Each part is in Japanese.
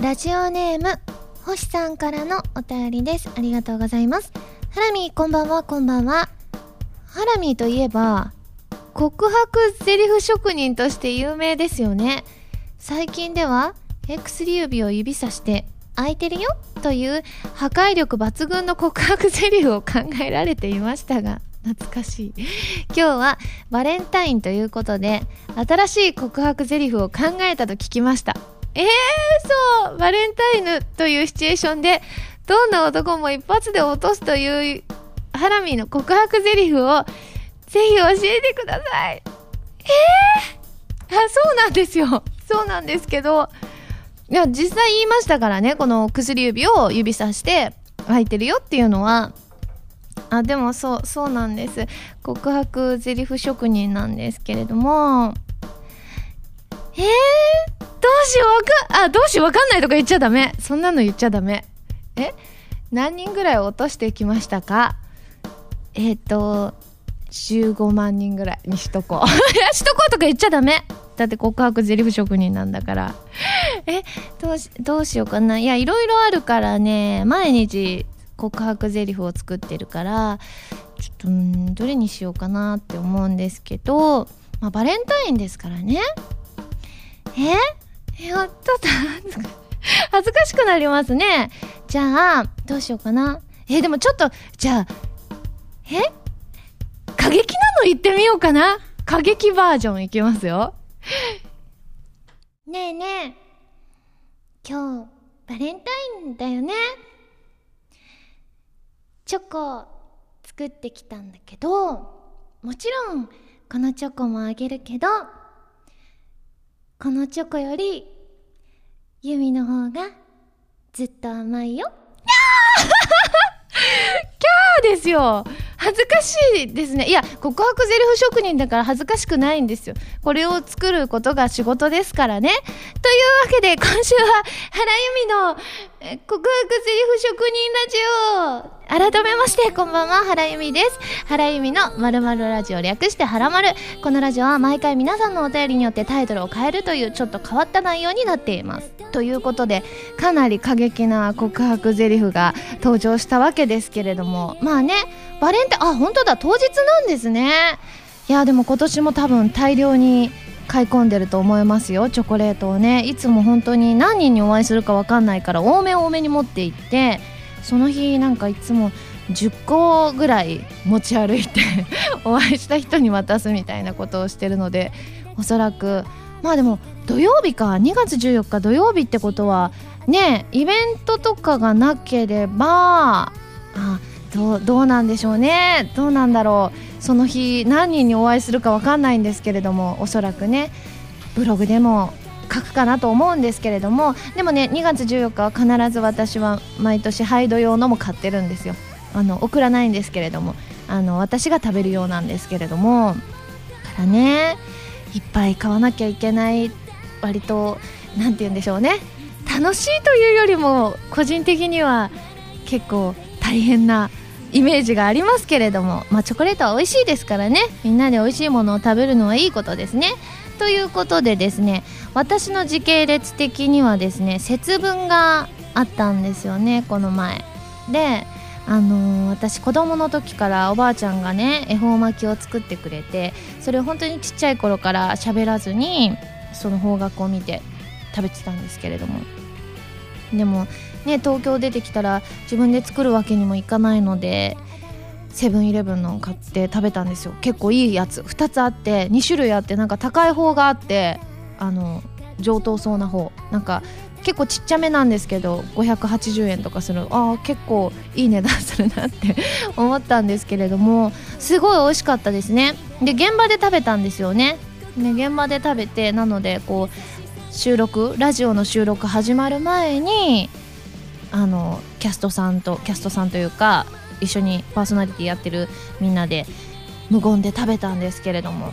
ラジオネーム星さんからのお便りです。ありがとうございます。ハラミーこんばんはこんばんは。ハラミーといえば告白ゼリフ職人として有名ですよね。最近では X 指を指さして空いてるよ？という破壊力抜群の告白ゼリフを考えられていましたが懐かしい。今日はバレンタインということで新しい告白ゼリフを考えたと聞きました。えー、そうバレンタインというシチュエーションでどんな男も一発で落とすというハラミーの告白ゼリフをぜひ教えてください。えー、あそうなんですよ。そうなんですけど。いや実際言いましたからねこの薬指を指さして開いてるよっていうのは。あでもそうそうなんです。告白ゼリフ職人なんですけれども。えー、どうしようわかあどうしようわかんないとか言っちゃダメ。そんなの言っちゃダメ。え何人ぐらい落としてきましたか？えっ、ー、と15万人ぐらいにしとこう。いやしとこうとか言っちゃダメ。だって告白ゼリフ職人なんだから。えどうしどうしようかな。いやいろいろあるからね。毎日告白ゼリフを作ってるからちょっとんどれにしようかなって思うんですけど、まあ、バレンタインですからね。え？えちょっと恥ずかしくなりますね。じゃあどうしようかな。えでもちょっとじゃあえ？過激なの言ってみようかな。過激バージョンいきますよ。ねえねえ。今日バレンタインだよね。チョコ作ってきたんだけどもちろんこのチョコもあげるけどこのチョコよりユミの方がずっと甘いよ。キャーですよ。恥ずかしいですね。いや告白ゼリフ職人だから恥ずかしくないんですよ。これを作ることが仕事ですからね。というわけで今週は原由美の告白ゼリフ職人ラジオ改めましてこんばんは原由美です。原由美のまるまるラジオ略してはらまるこのラジオは毎回皆さんのお便りによってタイトルを変えるというちょっと変わった内容になっています。ということでかなり過激な告白ゼリフが登場したわけですけれども。まあねバレンタインあ本当だ当日なんですね。いやでも今年も多分大量に買い込んでると思いますよ。チョコレートをね。いつも本当に何人にお会いするか分かんないから多め多めに持って行ってその日なんかいつも10個ぐらい持ち歩いて お会いした人に渡すみたいなことをしてるのでおそらくまあでも土曜日か2月14日土曜日ってことはねイベントとかがなければあどうどうなんでしょうね。どうなんだろう。その日何人にお会いするか分かんないんですけれどもおそらくね。ブログでも書くかなと思うんですけれどもでもね2月14日は必ず私は毎年ハイド用のも買ってるんですよ。あの送らないんですけれどもあの私が食べるようなんですけれども。からねいっぱい買わなきゃいけない割と何て言うんでしょうね。楽しいというよりも個人的には結構大変なイメージがありますけれども、まあ、チョコレートは美味しいですからね。みんなで美味しいものを食べるのはいいことですね。ということでですね私の時系列的にはですね節分があったんですよねこの前。であのー、私子供の時からおばあちゃんがね恵方巻きを作ってくれてそれを本当にちっちゃい頃から喋らずにその方角を見て食べてたんですけれども。でもね東京出てきたら自分で作るわけにもいかないのでセブンイレブンの買って食べたんですよ。結構いいやつ。2つあって2種類あってなんか高い方があってあの上等そうな方。なんか結構ちっちゃめなんですけど580円とかする。ああ結構いい値段するなって 思ったんですけれどもすごい美味しかったですね。で現場で食べたんですよね。ね現場で食べてなのでこう収録ラジオの収録始まる前にあのキャストさんとキャストさんというか一緒にパーソナリティやってるみんなで無言で食べたんですけれども。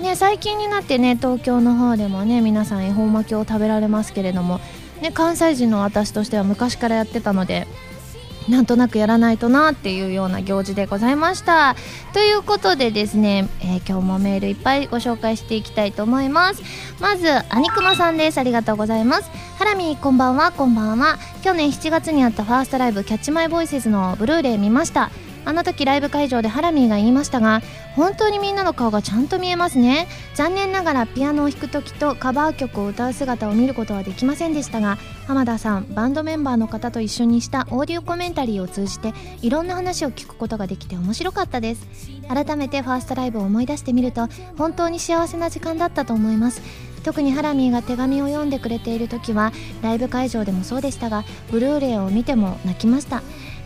ね最近になってね東京の方でもね皆さん恵方巻きを食べられますけれども。ね関西人の私としては昔からやってたのでなんとなくやらないとなっていうような行事でございました。ということでですね、えー、今日もメールいっぱいご紹介していきたいと思います。まずアニクマさんです。ありがとうございます。ハラミこんばんは。こんばんは。去年7月にあったファーストライブキャッチマイボイスのブルーレイ見ました。あの時ライブ会場でハラミーが言いましたが本当にみんなの顔がちゃんと見えますね。残念ながらピアノを弾く時とカバー曲を歌う姿を見ることはできませんでしたが浜田さんバンドメンバーの方と一緒にしたオーディオコメンタリーを通じていろんな話を聞くことができて面白かったです。改めてファーストライブを思い出してみると本当に幸せな時間だったと思います。特にハラミーが手紙を読んでくれている時はライブ会場でもそうでしたがブルーレイを見ても泣きました。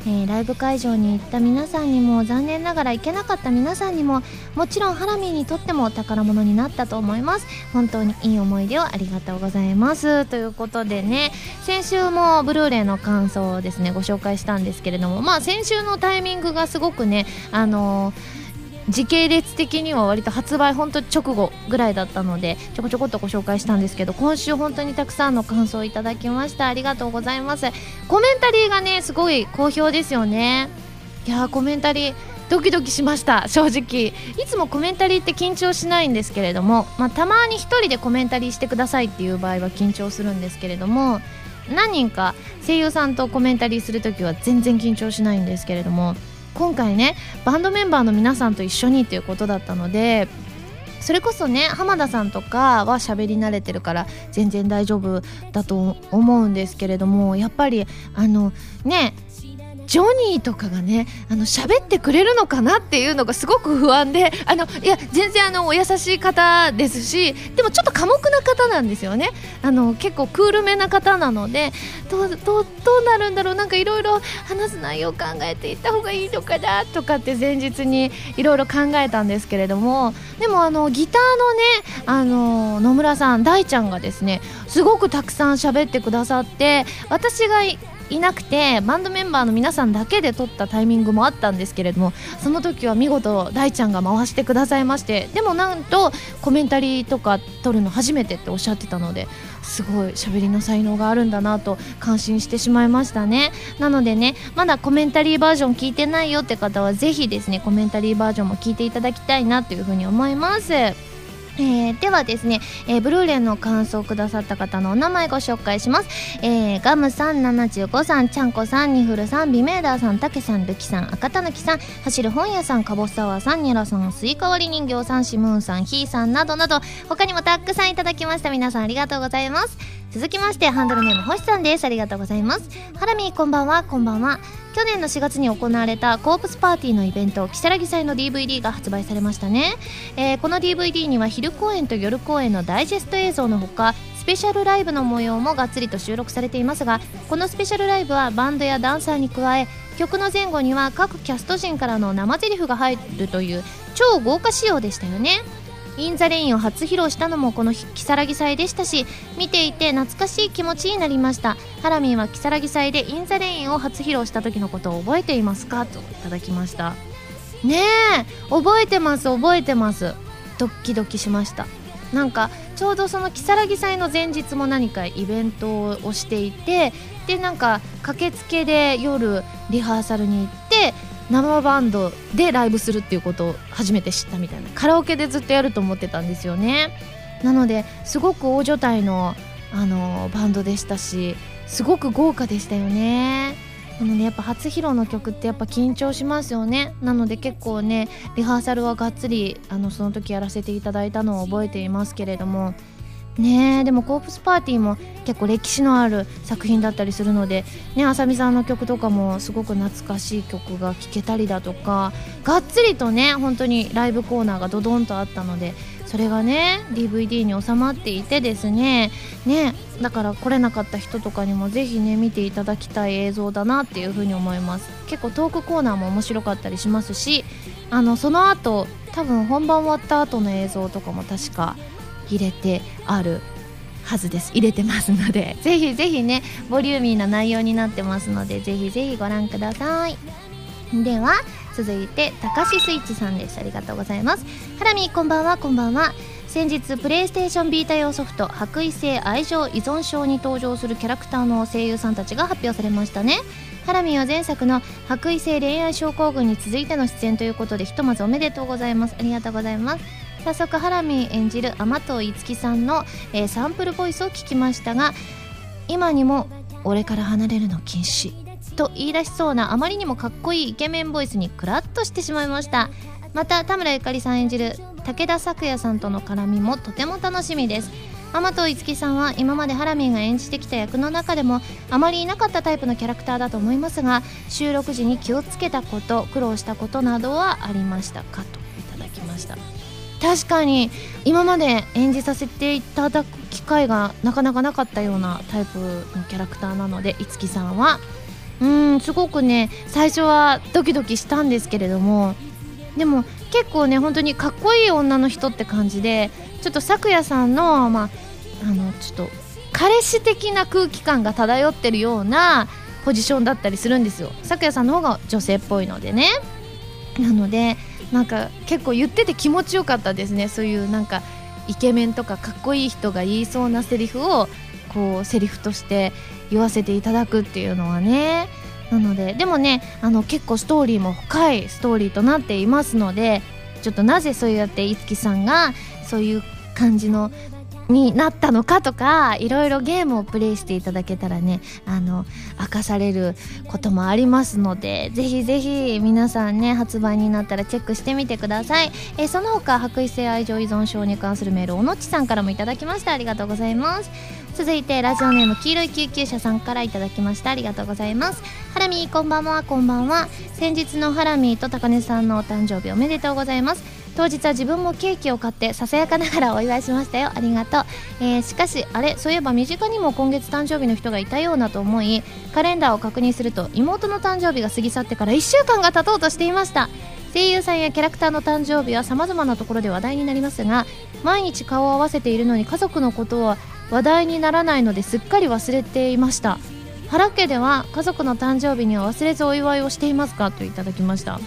えー、ライブ会場に行った皆さんにも残念ながら行けなかった皆さんにももちろんハラミーにとっても宝物になったと思います。本当にいい思い出をありがとうございます。ということでね先週もブルーレイの感想をですねご紹介したんですけれどもまあ先週のタイミングがすごくねあのー時系列的には割と発売本当直後ぐらいだったのでちょこちょこっとご紹介したんですけど今週本当にたくさんの感想をいただきました。ありがとうございます。コメンタリーがねすごい好評ですよね。いやコメンタリードキドキしました正直。いつもコメンタリーって緊張しないんですけれども、まあ、たまに1人でコメンタリーしてくださいっていう場合は緊張するんですけれども何人か声優さんとコメンタリーする時は全然緊張しないんですけれども今回ねバンドメンバーの皆さんと一緒にということだったのでそれこそね浜田さんとかは喋り慣れてるから全然大丈夫だと思うんですけれどもやっぱりあのねジョニーとかがねあの喋ってくれるのかなっていうのがすごく不安であのいや全然あのお優しい方ですしでもちょっと寡黙な方なんですよね。あの結構クールめな方なのでどうどうなるんだろう。なんかいろいろ話す内容を考えていった方がいいのかなとかって前日にいろいろ考えたんですけれども。でもあのギターのねあの野村さん大ちゃんがですねすごくたくさん喋ってくださって私がいなくてバンドメンバーの皆さんだけで撮ったタイミングもあったんですけれどもその時は見事大ちゃんが回してくださいましてでもなんとコメンタリーとか撮るの初めてっておっしゃってたのですごい喋りの才能があるんだなと感心してしまいましたね。なのでねまだコメンタリーバージョン聞いてないよって方はぜひですねコメンタリーバージョンも聞いていただきたいなというふうに思います。えー、ではですね、えー、ブルーレイの感想をくださった方のお名前ご紹介します、えー、ガムさん75さんちゃんこさんニフルさんビメーダーさんたけさんルキさん赤たぬきさん走る本屋さんかぼすサワーさんニャラさんスイカ割り人形さんシムーンさんヒーさんなどなど他にもたくさんいただきました。皆さんありがとうございます。続きましてハンドルネーム星さんです。ありがとうございます。ハラミーこんばんは。こんばんは。去年の4月に行われたコープスパーティーのイベント「如月祭」の DVD が発売されましたね、えー、この DVD には昼公演と夜公演のダイジェスト映像のほかスペシャルライブの模様もがっつりと収録されていますがこのスペシャルライブはバンドやダンサーに加え曲の前後には各キャスト陣からの生台詞が入るという超豪華仕様でしたよね。 In the Rain を初披露したのもこの如月祭でしたし見ていて懐かしい気持ちになりました。ハラミーは如月祭で In the Rain を初披露した時のことを覚えていますか？といただきました。ねえ覚えてます覚えてます。ドッキドキしました。なんかちょうどその如月祭の前日も何かイベントをしていてでなんか駆けつけで夜リハーサルに行って生バンドでライブするっていうことを初めて知ったみたいな。カラオケでずっとやると思ってたんですよね。なのですごく大所帯のあのバンドでしたしすごく豪華でしたよね。なのでやっぱ初披露の曲ってやっぱ緊張しますよね。なので結構ねリハーサルはがっつりあのその時やらせていただいたのを覚えていますけれども。ねでもコープスパーティーも結構歴史のある作品だったりするのでねあさみさんの曲とかもすごく懐かしい曲が聴けたりだとかがっつりとね本当にライブコーナーがドドンとあったのでそれがね DVD に収まっていてですねねだから来れなかった人とかにもぜひね見ていただきたい映像だなっていうふうに思います。結構トークコーナーも面白かったりしますしあのその後多分本番終わった後の映像とかも確か入れてあるはずです。入れてますので。ぜひぜひねボリューミーな内容になってますのでぜひぜひご覧ください。では続いてたかしスイッチさんです。ありがとうございます。ハラミこんばんは。こんばんは。先日プレイステーションビータ用ソフト「白衣性愛情依存症」に登場するキャラクターの声優さんたちが発表されましたね。ハラミは前作の白衣性恋愛症候群に続いての出演ということでひとまずおめでとうございます。ありがとうございます。早速ハラミ演じる天藤樹さんの、えー、サンプルボイスを聞きましたが今にも俺から離れるの禁止と言い出しそうなあまりにもかっこいいイケメンボイスにクラッとしてしまいました。また田村ゆかりさん演じる武田咲也さんとの絡みもとても楽しみです。天藤樹さんは今までハラミーが演じてきた役の中でもあまりいなかったタイプのキャラクターだと思いますが収録時に気をつけたこと苦労したことなどはありましたか？といただきました。確かに今まで演じさせていただく機会がなかなかなかったようなタイプのキャラクターなので樹さんは。うんすごくね最初はドキドキしたんですけれども。でも結構ね本当にかっこいい女の人って感じでちょっと咲夜さんのまああのちょっと彼氏的な空気感が漂ってるようなポジションだったりするんですよ。咲夜さんの方が女性っぽいのでね。なのでなんか結構言ってて気持ちよかったですね。そういうなんかイケメンとかかっこいい人が言いそうなセリフをこうセリフとして言わせていただくっていうのはね。なのででもねあの結構ストーリーも深いストーリーとなっていますのでちょっとなぜそうやっていつきさんがそういう感じのになったのかとかいろいろゲームをプレイしていただけたらねあの明かされることもありますのでぜひぜひ皆さんね発売になったらチェックしてみてください、え、その他白衣性愛情依存症に関するメールおのちさんからもいただきました。ありがとうございます。続いてラジオネーム黄色い救急車さんからいただきました。ありがとうございます。ハラミーこんばんはこんばんは。先日のハラミーと高根さんのお誕生日おめでとうございます。当日は自分もケーキを買ってささやかながらお祝いしましたよ。ありがとう、えー、しかしあれそういえば身近にも今月誕生日の人がいたようなと思いカレンダーを確認すると妹の誕生日が過ぎ去ってから1週間が経とうとしていました。声優さんやキャラクターの誕生日はさまざまなところで話題になりますが毎日顔を合わせているのに家族のことは話題にならないのですっかり忘れていました。原家では家族の誕生日には忘れずお祝いをしていますかといただきました。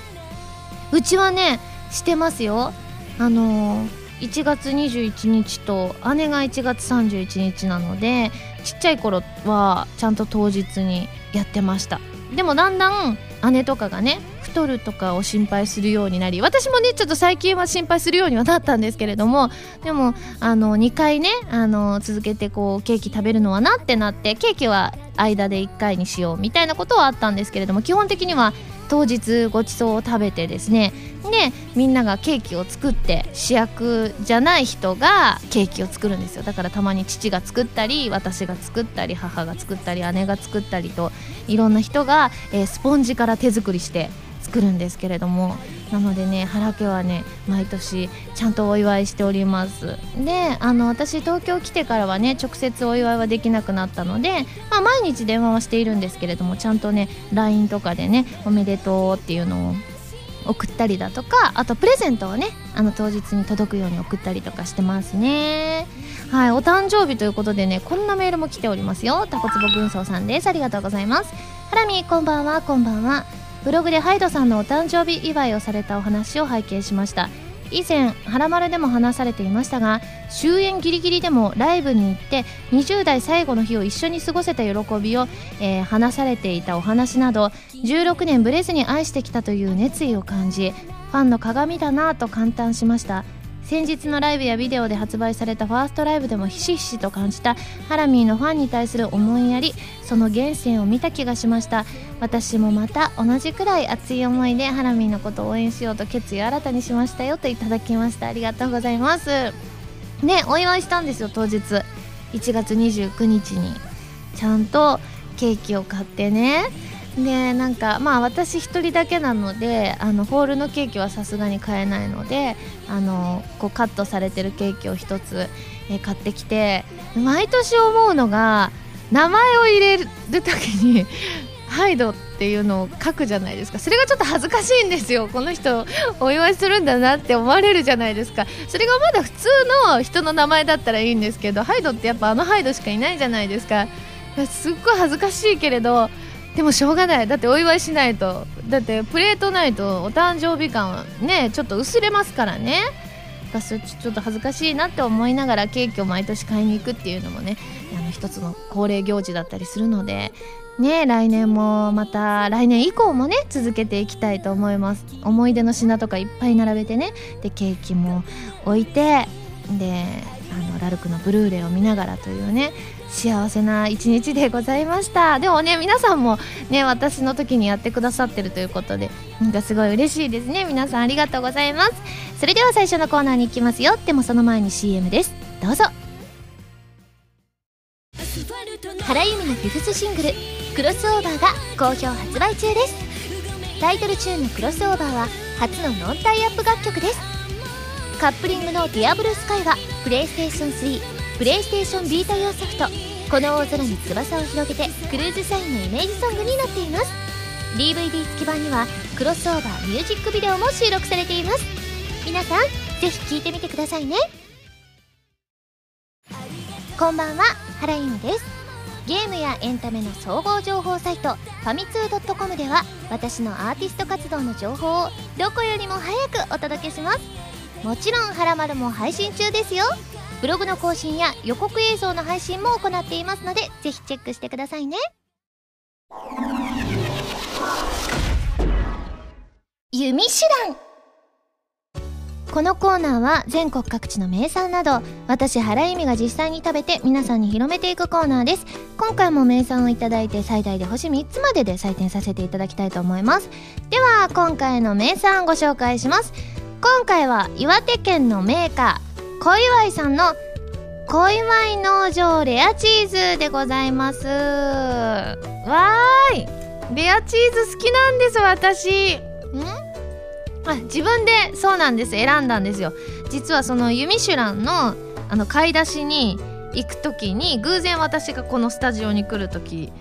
うちはねしてますよ。あのー、1月21日と姉が1月31日なのでちっちゃい頃はちゃんと当日にやってました。でもだんだん姉とかがね太るとかを心配するようになり私もねちょっと最近は心配するようにはなったんですけれどもでもあの2回ねあの続けてこうケーキ食べるのはなってなってケーキは間で1回にしようみたいなことはあったんですけれども基本的には当日ごちそうを食べてですね。でみんながケーキを作って主役じゃない人がケーキを作るんですよ。だからたまに父が作ったり私が作ったり母が作ったり姉が作ったりといろんな人が、えー、スポンジから手作りして作るんですけれどもなのでね原家はね毎年ちゃんとお祝いしております。であの私東京来てからはね直接お祝いはできなくなったので、まあ、毎日電話はしているんですけれどもちゃんとね LINE とかでねおめでとうっていうのを送ったりだとかあとプレゼントをねあの当日に届くように送ったりとかしてますね。はいお誕生日ということでねこんなメールも来ておりますよ。タコツボ軍曹さんです。ありがとうございます。ハラミこんばんはこんばんは。ブログでハイドさんのお誕生日祝いをされたお話を拝見しました。以前「はらまる」でも話されていましたが終演ギリギリでもライブに行って20代最後の日を一緒に過ごせた喜びを、えー、話されていたお話など16年ブレずに愛してきたという熱意を感じファンの鏡だなぁと感嘆しました。先日のライブやビデオで発売されたファーストライブでもひしひしと感じたハラミーのファンに対する思いやりその源泉を見た気がしました。私もまた同じくらい熱い思いでハラミーのことを応援しようと決意を新たにしましたよといただきました。ありがとうございます。ねお祝いしたんですよ当日。1月29日に。ちゃんとケーキを買ってね。でなんかまあ私1人だけなのであのホールのケーキはさすがに買えないのであのこうカットされてるケーキを1つ、え買ってきて毎年思うのが名前を入れる時に ハイドっていうのを書くじゃないですか。それがちょっと恥ずかしいんですよ。この人お祝いするんだなって思われるじゃないですか。それがまだ普通の人の名前だったらいいんですけどハイドってやっぱあのハイドしかいないじゃないですか。すっごい恥ずかしいけれどでもしょうがない。だってお祝いしないと。だってプレートないとお誕生日感はねちょっと薄れますからね。かするとちょっと恥ずかしいなって思いながらケーキを毎年買いに行くっていうのもねあの一つの恒例行事だったりするのでね来年もまた来年以降もね続けていきたいと思います。思い出の品とかいっぱい並べてね。でケーキも置いてであのラルクのブルーレイを見ながらというね幸せな一日でございました。でもね皆さんもね私の時にやってくださってるということでなんかすごい嬉しいですね。皆さんありがとうございます。それでは最初のコーナーに行きますよ。でもその前に CM です。どうぞ。原由美のフィフスシングル「クロスオーバー」が好評発売中です。タイトルチューンの「クロスオーバー」は初のノンタイアップ楽曲です。カップリングの「ディアブルスカイはプレイステーション3プレイステーションビータ用ソフト「この大空に翼を広げて」クルーズサインのイメージソングになっています。DVD 付き版にはクロスオーバーミュージックビデオも収録されています。皆さんぜひ聴いてみてくださいね。こんばんは原由美です。ゲームやエンタメの総合情報サイトファミツー .com では私のアーティスト活動の情報をどこよりも早くお届けします。もちろん「はらまる」も配信中ですよ。ブログの更新や予告映像の配信も行っていますのでぜひチェックしてくださいね。弓手段。このコーナーは全国各地の名産など私原由美が実際に食べて皆さんに広めていくコーナーです。今回も名産をいただいて最大で星3つまでで採点させていただきたいと思います。では今回の名産ご紹介します。今回は岩手県のメーカ小祝さんの小祝農場レアチーズでございます。わーい。レアチーズ好きなんです私。ん？あ自分でそうなんです。選んだんですよ。実はそのユミシュランのあの買い出しに行く時に偶然私がこのスタジオに来る時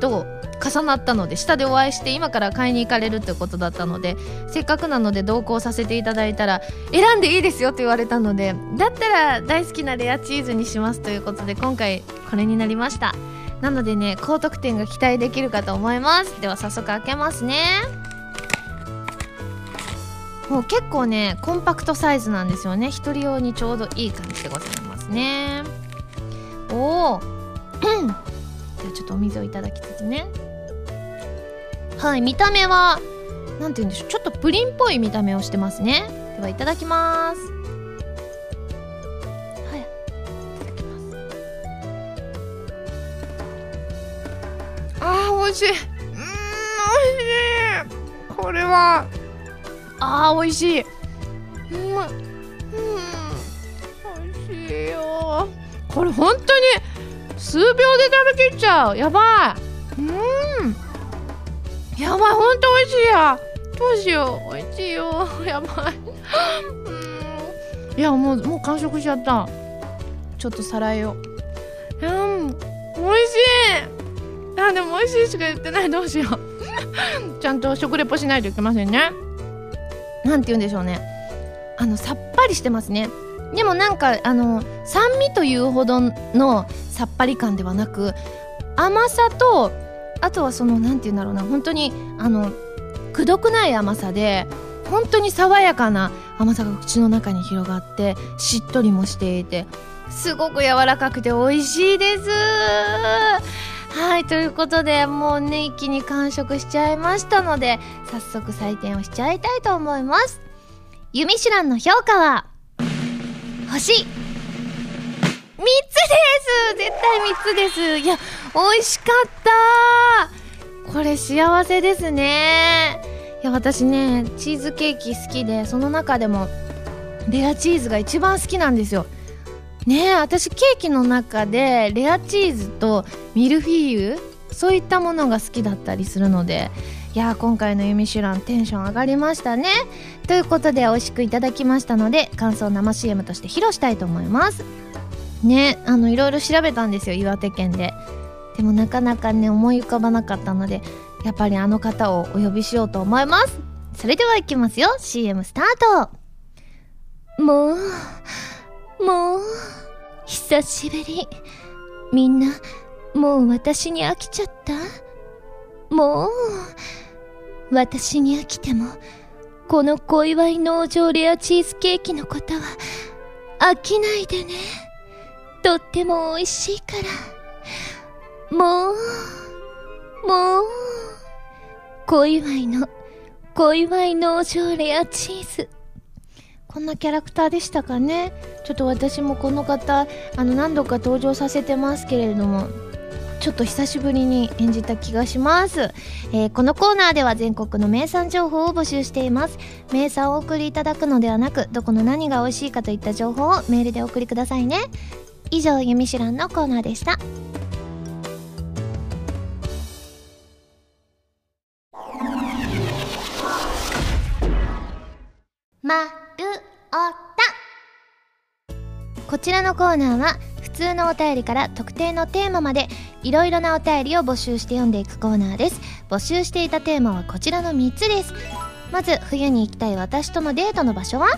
と重なったので下でお会いして今から買いに行かれるってことだったのでせっかくなので同行させていただいたら選んでいいですよって言われたのでだったら大好きなレアチーズにしますということで今回これになりました。なのでね高得点が期待できるかと思います。では早速開けますね。もう結構ねコンパクトサイズなんですよね。一人用にちょうどいい感じでございますね。おおではちょっとお水をいただきつつね。はい見た目は何て言うんでしょう。ちょっとプリンっぽい見た目をしてますね。ではいただきます。はい。いただきます。あー美味しい。うん美味しい。これは。あー美味しい。うんこれ本当に数秒で食べきっちゃう。やばい。うん。やばいほんと美味しいや。どうしよう。美味しいよ。やばい。うん。いやもうもう完食しちゃった。ちょっとさらえよううん。美味しい。あでも美味しいしか言ってない。どうしよう。ちゃんと食レポしないといけませんね。なんて言うんでしょうね。あのさっぱりしてますね。でもなんかあの酸味というほどのさっぱり感ではなく甘さとあとはその何て言うんだろうな本当にあのくどくない甘さで本当に爽やかな甘さが口の中に広がってしっとりもしていてすごく柔らかくて美味しいです。はいということでもうね一気に完食しちゃいましたので早速採点をしちゃいたいと思います。ユミシュランの評価は？星。3つです。絶対3つです。いや美味しかった。これ幸せですね。いや私ねチーズケーキ好きでその中でもレアチーズが一番好きなんですよ。ねえ私ケーキの中でレアチーズとミルフィーユそういったものが好きだったりするのでいや今回の「ユミシュラン」テンション上がりましたね。ということで美味しくいただきましたので感想生 CM として披露したいと思います。ねあのいろいろ調べたんですよ岩手県で。でもなかなかね思い浮かばなかったのでやっぱりあの方をお呼びしようと思います。それではいきますよ CM スタート。もうもう久しぶり。みんなもう私に飽きちゃった？もう私に飽きてもこの小祝い農場レアチーズケーキのことは飽きないでね。とっても美味しいから。もう、もう、小祝いの、小祝い農場レアチーズ。こんなキャラクターでしたかね。ちょっと私もこの方、あの何度か登場させてますけれども、ちょっと久しぶりに演じた気がします、えー、このコーナーでは全国の名産情報を募集しています。名産をお送りいただくのではなくどこの何が美味しいかといった情報をメールでお送りくださいね。以上「ゆみしらん」のコーナーでした。まるおたこちらのコーナーは普通のお便りから特定のテーマまでいろいろなお便りを募集して読んでいくコーナーです。募集していたテーマはこちらの3つです。まず冬に行きたい私とのデートの場所は？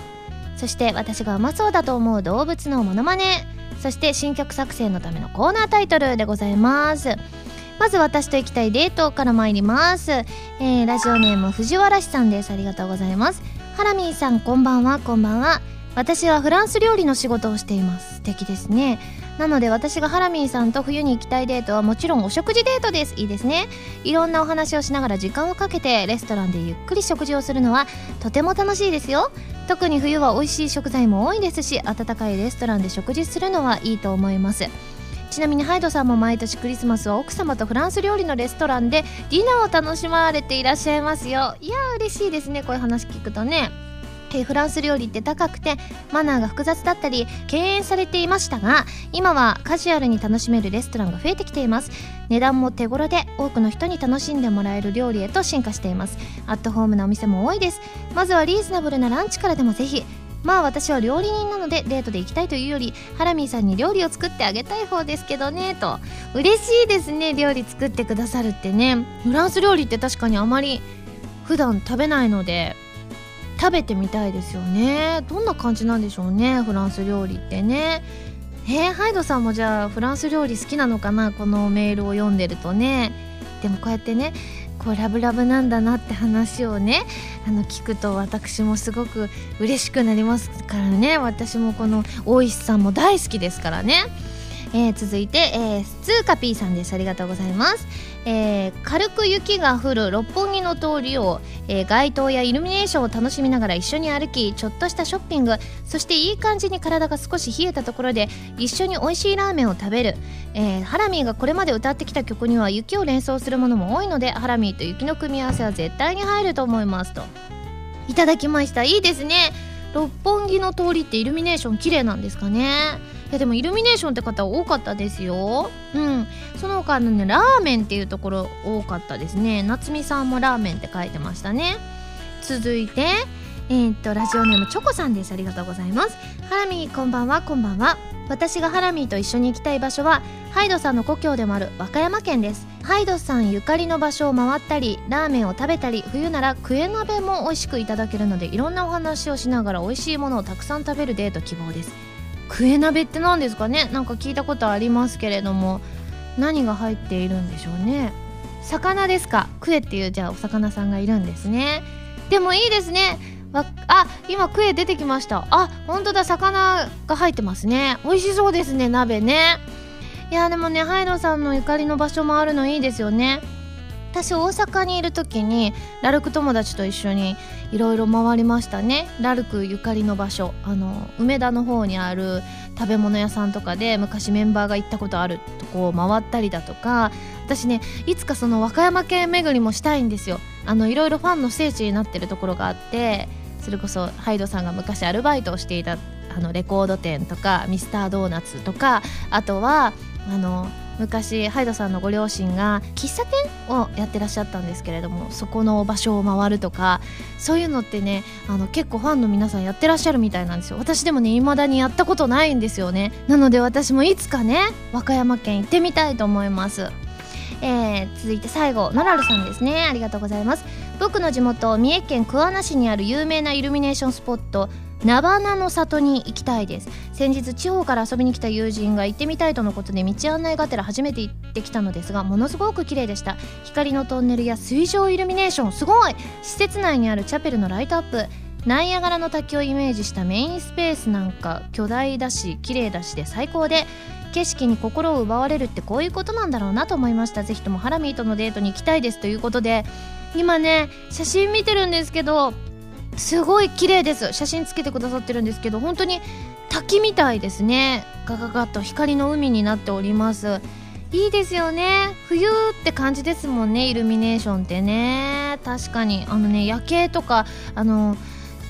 そして私がうまそうだと思う動物のモノマネ。そして新曲作成のためのコーナータイトルでございます。まず私と行きたいデートから参ります、えー、ラジオネーム藤原さんです。ありがとうございます。ハラミーさんこんばんは。こんばんは。私はフランス料理の仕事をしています。素敵ですね。なので私がハラミーさんと冬に行きたいデートはもちろんお食事デートです。いいですね。いろんなお話をしながら時間をかけてレストランでゆっくり食事をするのはとても楽しいですよ。特に冬は美味しい食材も多いですし温かいレストランで食事するのはいいと思います。ちなみにハイドさんも毎年クリスマスは奥様とフランス料理のレストランでディナーを楽しまれていらっしゃいますよ。いやー嬉しいですねこういう話聞くとね。えフランス料理って高くてマナーが複雑だったり敬遠されていましたが今はカジュアルに楽しめるレストランが増えてきています。値段も手頃で多くの人に楽しんでもらえる料理へと進化しています。アットホームなお店も多いです。まずはリーズナブルなランチからでもぜひ。まあ私は料理人なのでデートで行きたいというよりハラミーさんに料理を作ってあげたい方ですけどねと。嬉しいですね料理作ってくださるってね。フランス料理って確かにあまり普段食べないので。食べてみたいですよね。どんな感じなんでしょうねフランス料理ってね。えー、ハイドさんもじゃあフランス料理好きなのかなこのメールを読んでるとね。でもこうやってねこうラブラブなんだなって話をねあの聞くと私もすごく嬉しくなりますからね。私もこの大石さんも大好きですからね、えー、続いて、えー、スーカピーさんです。ありがとうございます。えー、軽く雪が降る六本木の通りを、えー、街灯やイルミネーションを楽しみながら一緒に歩きちょっとしたショッピングそしていい感じに体が少し冷えたところで一緒に美味しいラーメンを食べる、えー、ハラミーがこれまで歌ってきた曲には雪を連想するものも多いのでハラミーと雪の組み合わせは絶対に入ると思いますと。いただきました。いいですね。六本木の通りってイルミネーション綺麗なんですかね。いやでもイルミネーションって方多かったですよ。うん。その他のねラーメンっていうところ多かったですね。夏美さんもラーメンって書いてましたね。続いてえー、っとラジオネームチョコさんです。ありがとうございます。ハラミーこんばんはこんばんは。私がハラミーと一緒に行きたい場所はハイドさんの故郷でもある和歌山県です。ハイドさんゆかりの場所を回ったりラーメンを食べたり冬ならクエ鍋も美味しくいただけるのでいろんなお話をしながら美味しいものをたくさん食べるデート希望です。クエ鍋って何ですかね？なんか聞いたことありますけれども。何が入っているんでしょうね？魚ですか？クエっていうじゃあお魚さんがいるんですね。でもいいですね。わあ今クエ出てきました。あ本当だ。魚が入ってますね。美味しそうですね鍋ね。いやでもねハイドさんのゆかりの場所もあるのいいですよね。私大阪にいる時にラルク友達と一緒にいろいろ回りましたね。ラルクゆかりの場所あの梅田の方にある食べ物屋さんとかで昔メンバーが行ったことあるとこを回ったりだとか。私ねいつかその和歌山県巡りもしたいんですよ。あのいろいろファンの聖地になってるところがあってそれこそハイドさんが昔アルバイトをしていたあのレコード店とかミスタードーナツとかあとはあの昔ハイドさんのご両親が喫茶店をやってらっしゃったんですけれどもそこの場所を回るとかそういうのってねあの結構ファンの皆さんやってらっしゃるみたいなんですよ。私でもね未だにやったことないんですよね。なので私もいつかね和歌山県行ってみたいと思います。えー、続いて最後ノラルさんですね。ありがとうございます。僕の地元三重県桑名市にある有名なイルミネーションスポット菜花の里に行きたいです。先日地方から遊びに来た友人が行ってみたいとのことで道案内がてら初めて行っってきたのですがものすごく綺麗でした。光のトンネルや水上イルミネーションすごい。施設内にあるチャペルのライトアップ。ナイアガラの滝をイメージしたメインスペースなんか巨大だし綺麗だしで最高で景色に心を奪われるってこういうことなんだろうなと思いました。ぜひともハラミーとのデートに行きたいですということで今ね写真見てるんですけどすごい綺麗です。写真つけてくださってるんですけど本当に滝みたいですね。ガガガッと光の海になっております。いいですよね。冬って感じですもんねイルミネーションってね。確かに。あのね夜景とかあの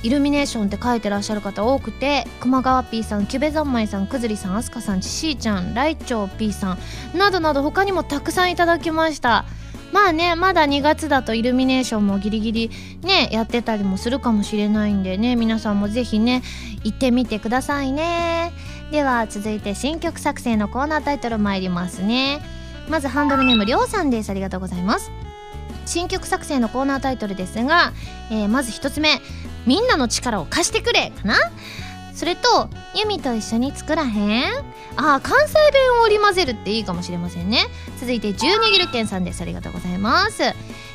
イルミネーションって書いてらっしゃる方多くて熊川 P さんキュベ三昧さんくずりさんあすかさんちしーちゃんライチョウ P さんなどなど他にもたくさんいただきました。まあねまだ2月だとイルミネーションもギリギリねやってたりもするかもしれないんでね皆さんもぜひね行ってみてくださいね。では続いて新曲作成のコーナータイトル参りますね。まずハンドルネームりょうさんです。ありがとうございます。新曲作成のコーナータイトルですが、えー、まず1つ目「みんなの力を貸してくれ」かな？それと「ユミと一緒に作らへん?」ああ関西弁を織り交ぜるっていいかもしれませんね。続いて十二ギルケンさんです。ありがとうございます。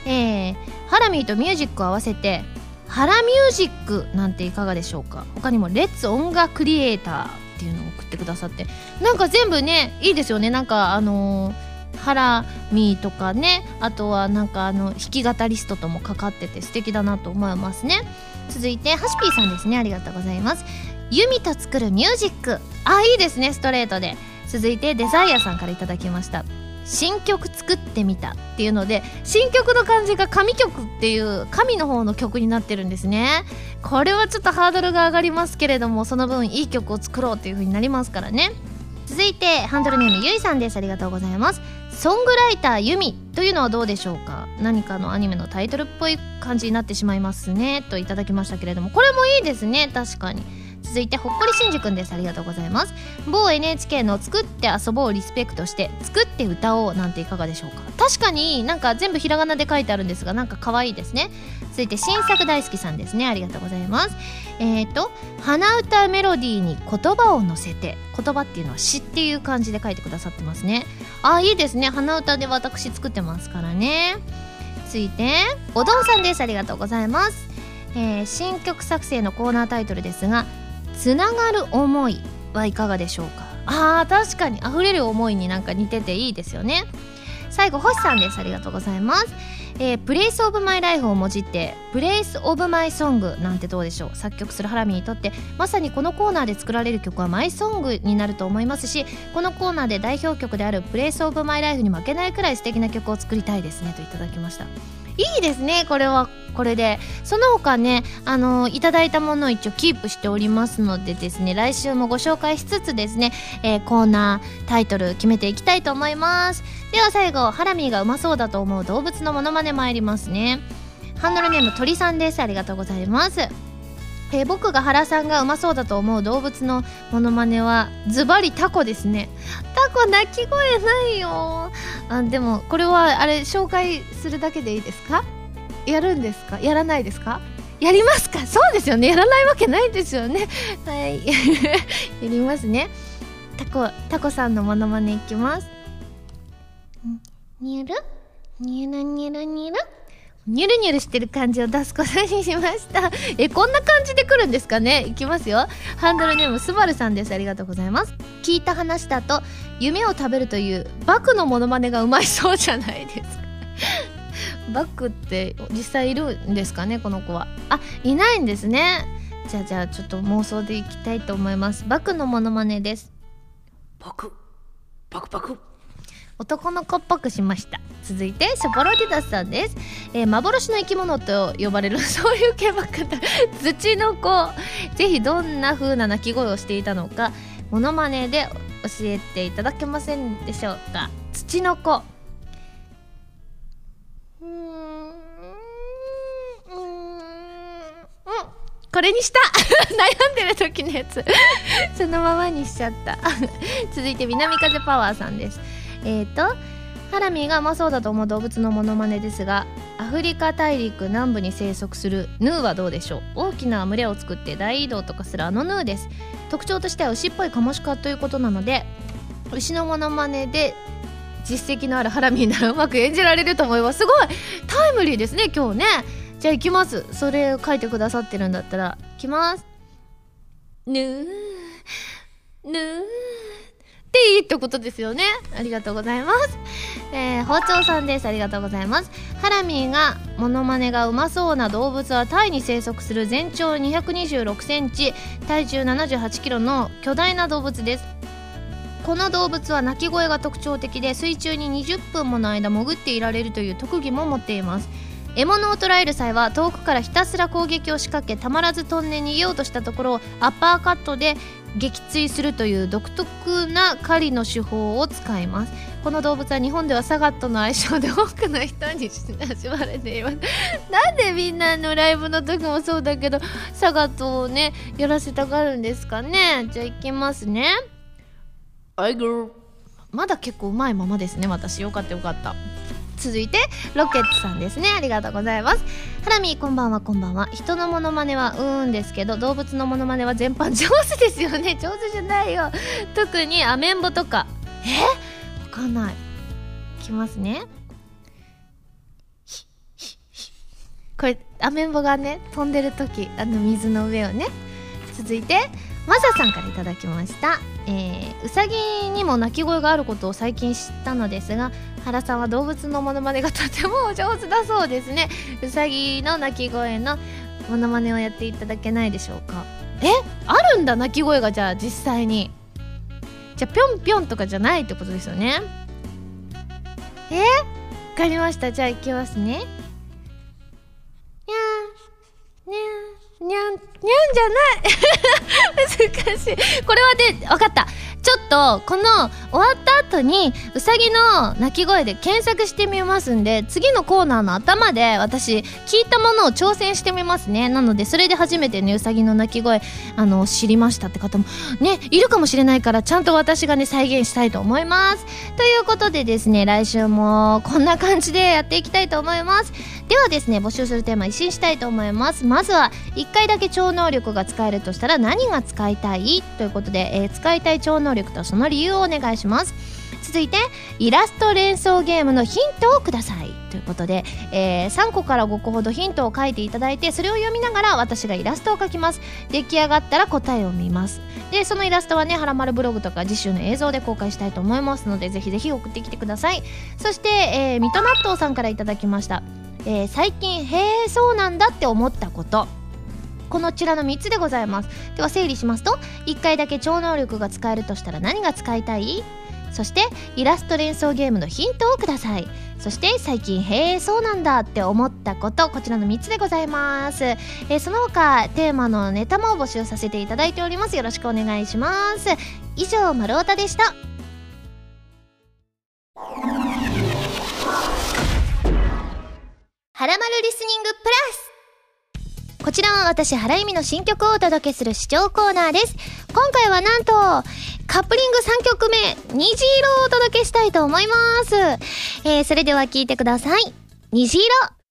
えー、ハラミーとミュージックを合わせてハラミュージックなんていかがでしょうか？他にもレッツ音楽クリエイターっていうのを送ってくださって。なんか全部ねいいですよね。なんかあのーハラミーとかね。あとはなんかあの弾き語りストともかかってて素敵だなと思いますね。続いてハシピーさんですね。ありがとうございます。ユミと作るミュージック。あいいですねストレートで。続いてデザイアさんから頂きました。新曲作ってみた。っていうので新曲の感じが神曲っていう神の方の曲になってるんですね。これはちょっとハードルが上がりますけれどもその分いい曲を作ろうっていう風になりますからね。続いてハンドルネームゆいさんです。ありがとうございます。ソングライターユミというのはどうでしょうか？何かのアニメのタイトルっぽい感じになってしまいますね。といただきましたけれども。これもいいですね。確かに。続いてほっこりしんじくんです。ありがとうございます。某 NHK の作って遊ぼうリスペクトして作って歌おうなんていかがでしょうか？確かになんか全部ひらがなで書いてあるんですがなんか可愛いですね。続いて新作大好きさんですね。ありがとうございます。えっ、ー、と鼻歌メロディーに言葉を乗せて言葉っていうのは詩っていう感じで書いてくださってますね。あいいですね。鼻歌で私作ってますからね。続いておどんさんです。ありがとうございます。えー、新曲作成のコーナータイトルですがつながる思いはいかがでしょうか？あー確かに。溢れる思いになんか似てていいですよね。最後星さんです。ありがとうございます。えー、 Place of my life をもじって Place of my song なんてどうでしょう？作曲するハラミにとってまさにこのコーナーで作られる曲は my song になると思いますしこのコーナーで代表曲である Place of my life に負けないくらい素敵な曲を作りたいですねといただきました。いいですねこれはこれで。その他ねあのいただいたものを一応キープしておりますのでですね来週もご紹介しつつですね、えー、コーナータイトル決めていきたいと思います。では最後ハラミーがうまそうだと思う動物のモノマネ参りますね。ハンドルネーム鳥さんです。ありがとうございます。えー、僕が原さんがうまそうだと思う動物のモノマネはズバリタコですね。タコ鳴き声ないよ。あでもこれはあれ紹介するだけでいいですか？やるんですか？やらないですか？やりますか？そうですよね。やらないわけないですよね。はい。やりますね。タコタコさんのモノマネいきます。にゅる？にゅるにゅるにゅる？ニュルニュルしてる感じを出すことにしました。えこんな感じで来るんですかね？いきますよ。ハンドルネームスバルさんです。ありがとうございます。聞いた話だと夢を食べるというバクのモノマネがうまいそうじゃないですか。バクって実際いるんですかねこの子は。あいないんですね。じゃあじゃあちょっと妄想でいきたいと思います。バクのモノマネです。バク。バクバク。男の子っぽくしました。続いてショポロディダスさんです、えー、幻の生き物と呼ばれる そういう系ばっかだ土の子。ぜひどんな風な鳴き声をしていたのかモノマネで教えていただけませんでしょうか。土の子。うんこれにした。悩んでる時のやつ。そのままにしちゃった。続いて南風パワーさんです。えっ、ー、とハラミーがうまそうだと思う動物のモノマネですがアフリカ大陸南部に生息するヌーはどうでしょう？大きな群れを作って大移動とかするあのヌーです。特徴としては牛っぽいカモシカということなので牛のモノマネで実績のあるハラミーならうまく演じられると思いますすごい！タイムリーですね今日ね。じゃあ行きます。それを書いてくださってるんだったら。いきます。ぬー。ぬー。っていいってことですよね。ありがとうございます。えー、包丁さんです。ありがとうございます。ハラミーがモノマネがうまそうな動物はタイに生息する全長226センチ体重78キロの巨大な動物です。この動物は鳴き声が特徴的で水中に20分もの間潜っていられるという特技も持っています。獲物を捕らえる際は遠くからひたすら攻撃を仕掛けたまらずトンネ逃げようとしたところアッパーカットで撃墜するという独特な狩りの手法を使います。この動物は日本ではサガットの愛称で多くの人に親しまれています。なんでみんなのライブの時もそうだけどサガットをねやらせたがるんですかね。じゃあいきますね。まだ結構うまいままですね私。よかったよかった続いてロケッツさんですね。ありがとうございます。ハラミこんばんは。こんばんは。人のモノマネはうーんですけど動物のモノマネは全般上手ですよね。上手じゃないよ。特にアメンボとか。え？わかんない。いきますね。これアメンボがね飛んでる時あの水の上をね。続いてマサさんからいただきました、えー、うさぎにも鳴き声があることを最近知ったのですが原さんは動物のモノマネがとても上手だそうですね。うさぎの鳴き声のモノマネをやっていただけないでしょうか。え？あるんだ鳴き声がじゃあ実際に。じゃあぴょんぴょんとかじゃないってことですよね。え？わかりました。じゃあいきますね。にゃんにゃんじゃない。難しい。これはで分かった。ちょっとこの終わった後にうさぎの鳴き声で検索してみますんで次のコーナーの頭で私聞いたものを挑戦してみますね。なのでそれで初めてねうさぎの鳴き声あの知りましたって方もねいるかもしれないからちゃんと私がね再現したいと思います。ということでですね来週もこんな感じでやっていきたいと思います。ではですね募集するテーマ一新したいと思います。まずは1回だけ超能力が使えるとしたら何が使いたい？ということで、えー使いたい超能力とその理由をお願いします。続いてイラスト連想ゲームのヒントをください。ということで、えー3個から5個ほどヒントを書いていただいてそれを読みながら私がイラストを描きます。出来上がったら答えを見ます。でそのイラストはね「はらまるブログ」とか次週の映像で公開したいと思いますのでぜひぜひ送ってきてください。そして、えー、水戸納豆さんからいただきました、えー最近へえそうなんだって思ったこと。このちらの3つでございます。では整理しますと1回だけ超能力が使えるとしたら何が使いたい？そしてイラスト連想ゲームのヒントをください。そして最近へえそうなんだって思ったこと。こちらの3つでございます、えーその他テーマのネタも募集させていただいております。よろしくお願いします。以上丸太でした。はらまるリスニングプラスこちらは私、原由美の新曲をお届けする視聴コーナーです。今回はなんと、カップリング3曲目、虹色をお届けしたいと思います。えー、それでは聴いてください。虹色。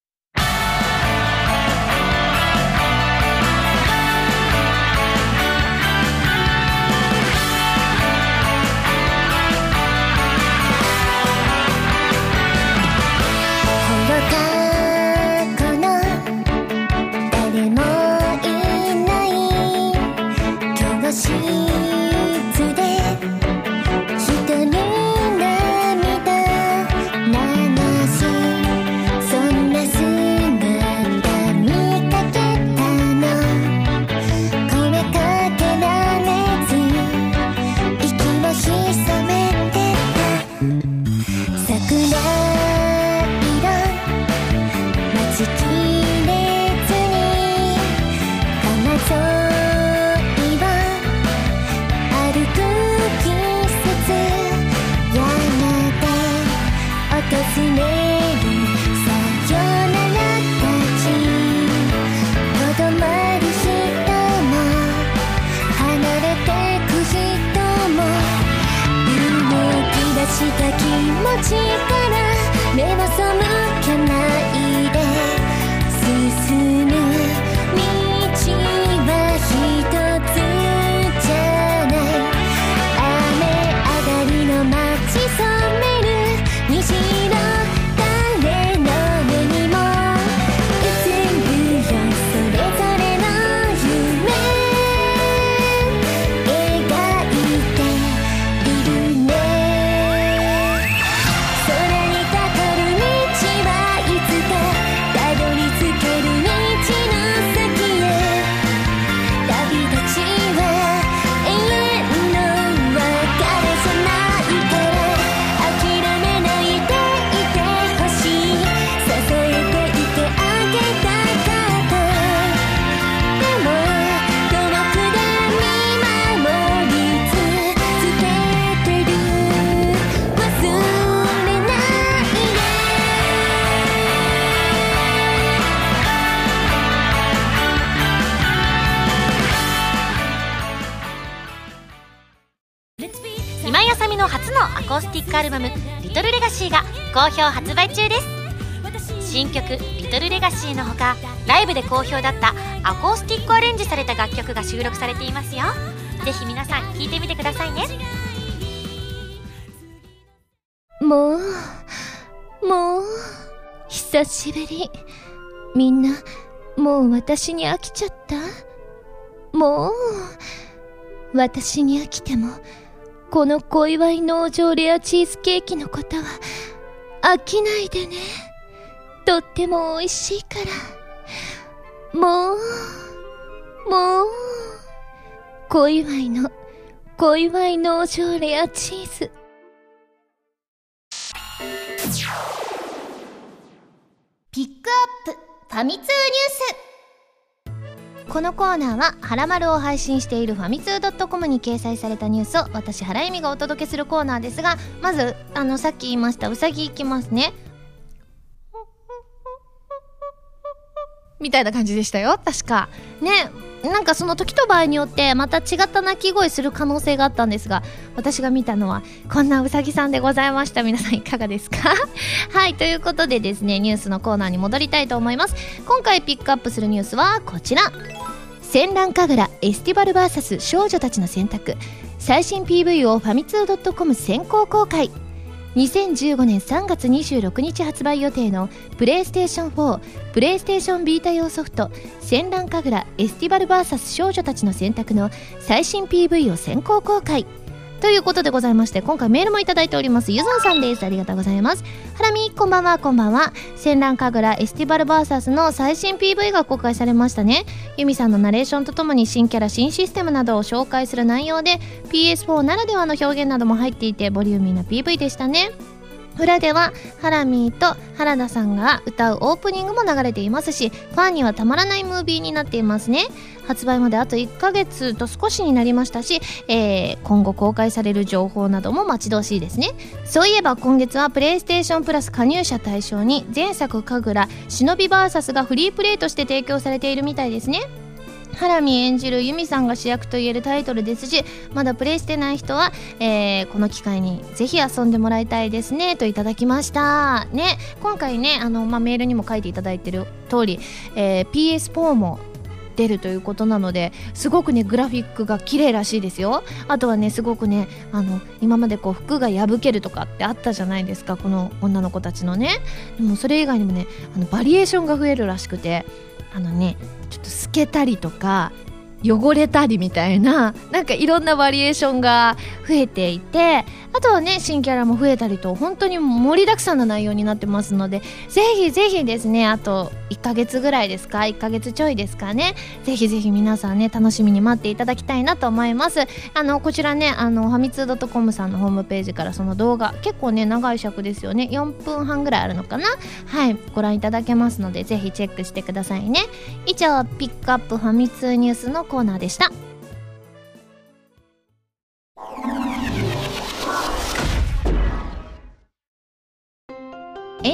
くな街。新曲「リトルレガシーのほかライブで好評だったアコースティックアレンジされた楽曲が収録されていますよぜひ皆さん聴いてみてくださいねもう、もう、久しぶり。みんな、もう私に飽きちゃった？もう、私に飽きても、この小祝農場レアチーズケーキのことは、飽きないでね。とっても美味しいから。もう、もう、小祝いの、小祝い農場レアチーズ。ピックアップファミ通ニュースこのコーナーは「はらまる」を配信しているファミツー .com に掲載されたニュースを私原由美がお届けするコーナーですがまずあのさっき言いましたうさぎいきますねみたいな感じでしたよ。確か。ね。なんかその時と場合によってまた違った鳴き声する可能性があったんですが私が見たのはこんなうさぎさんでございました。皆さんいかがですか？はい。ということでですねニュースのコーナーに戻りたいと思います。今回ピックアップするニュースはこちら。戦乱神楽エスティバル VS 少女たちの選択。最新 PV をファミツー .com 先行公開。2015年3月26日発売予定のプレイステーション4プレイステーションビータ用ソフト「戦乱神楽エスティバル VS 少女たちの選択」の最新 PV を先行公開。ということでございまして今回メールもいただいております。ゆずんさんです。ありがとうございます。ハラミこんばんは。こんばんは。戦乱神楽エスティバル VS の最新 PV が公開されましたね。ユミさんのナレーションとともに新キャラ新システムなどを紹介する内容で PS4 ならではの表現なども入っていてボリューミーな PV でしたね。裏ではハラミーと原田さんが歌うオープニングも流れていますしファンにはたまらないムービーになっていますね。発売まであと1ヶ月と少しになりましたし、えー今後公開される情報なども待ち遠しいですね。そういえば今月はプレイステーションプラス加入者対象に前作神楽忍び VS がフリープレイとして提供されているみたいですね。ハラミ演じるユミさんが主役と言えるタイトルですしまだプレイしてない人は、えーこの機会にぜひ遊んでもらいたいですねといただきました。ね今回ねあの、まあ、メールにも書いていただいてる通り、えー PS4 も出るということなのですごくねグラフィックが綺麗らしいですよ。あとはねすごくねあの今までこう服が破けるとかってあったじゃないですかこの女の子たちのね。でもそれ以外にもねあのバリエーションが増えるらしくてあのねちょっと透けたりとか汚れたりみたいななんかいろんなバリエーションが増えていてあとはね新キャラも増えたりと本当に盛りだくさんな内容になってますのでぜひぜひですねあと1ヶ月ぐらいですか1ヶ月ちょいですかねぜひぜひ皆さんね楽しみに待っていただきたいなと思います。あのこちらねあのファミツー .com さんのホームページからその動画結構ね長い尺ですよね。4分半ぐらいあるのかな？はいご覧いただけますのでぜひチェックしてくださいね。以上ピックアップファミ通ニュースのコーナーでした。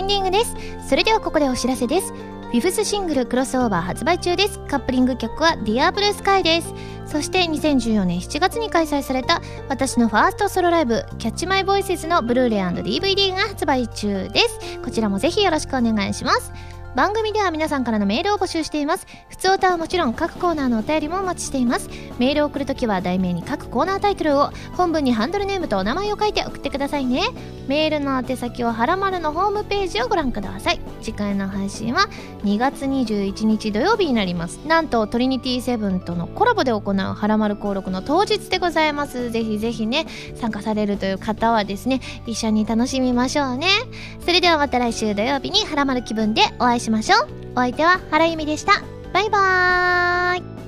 ンディングです。それではここでお知らせです。フィフスシングルクロスオーバー発売中です。カップリング曲は Dear Blue Sky です。そして2014年7月に開催された私のファーストソロライブ Catch My Voices のブルーレイ &DVD が発売中です。こちらもぜひよろしくお願いします。番組では皆さんからのメールを募集しています。普通歌はもちろん各コーナーのお便りもお待ちしています。メールを送るときは題名に各コーナータイトルを本文にハンドルネームとお名前を書いて送ってくださいね。メールの宛先ははらまるのホームページをご覧ください。次回の配信は2月21日土曜日になります。なんとトリニティセブンとのコラボで行うはらまる登録の当日でございます。ぜひぜひね参加されるという方はですね一緒に楽しみましょうね。それではまた来週土曜日にはらまる気分でお会いしましょう。しましょう。お相手は原由美でした。バイバーイ。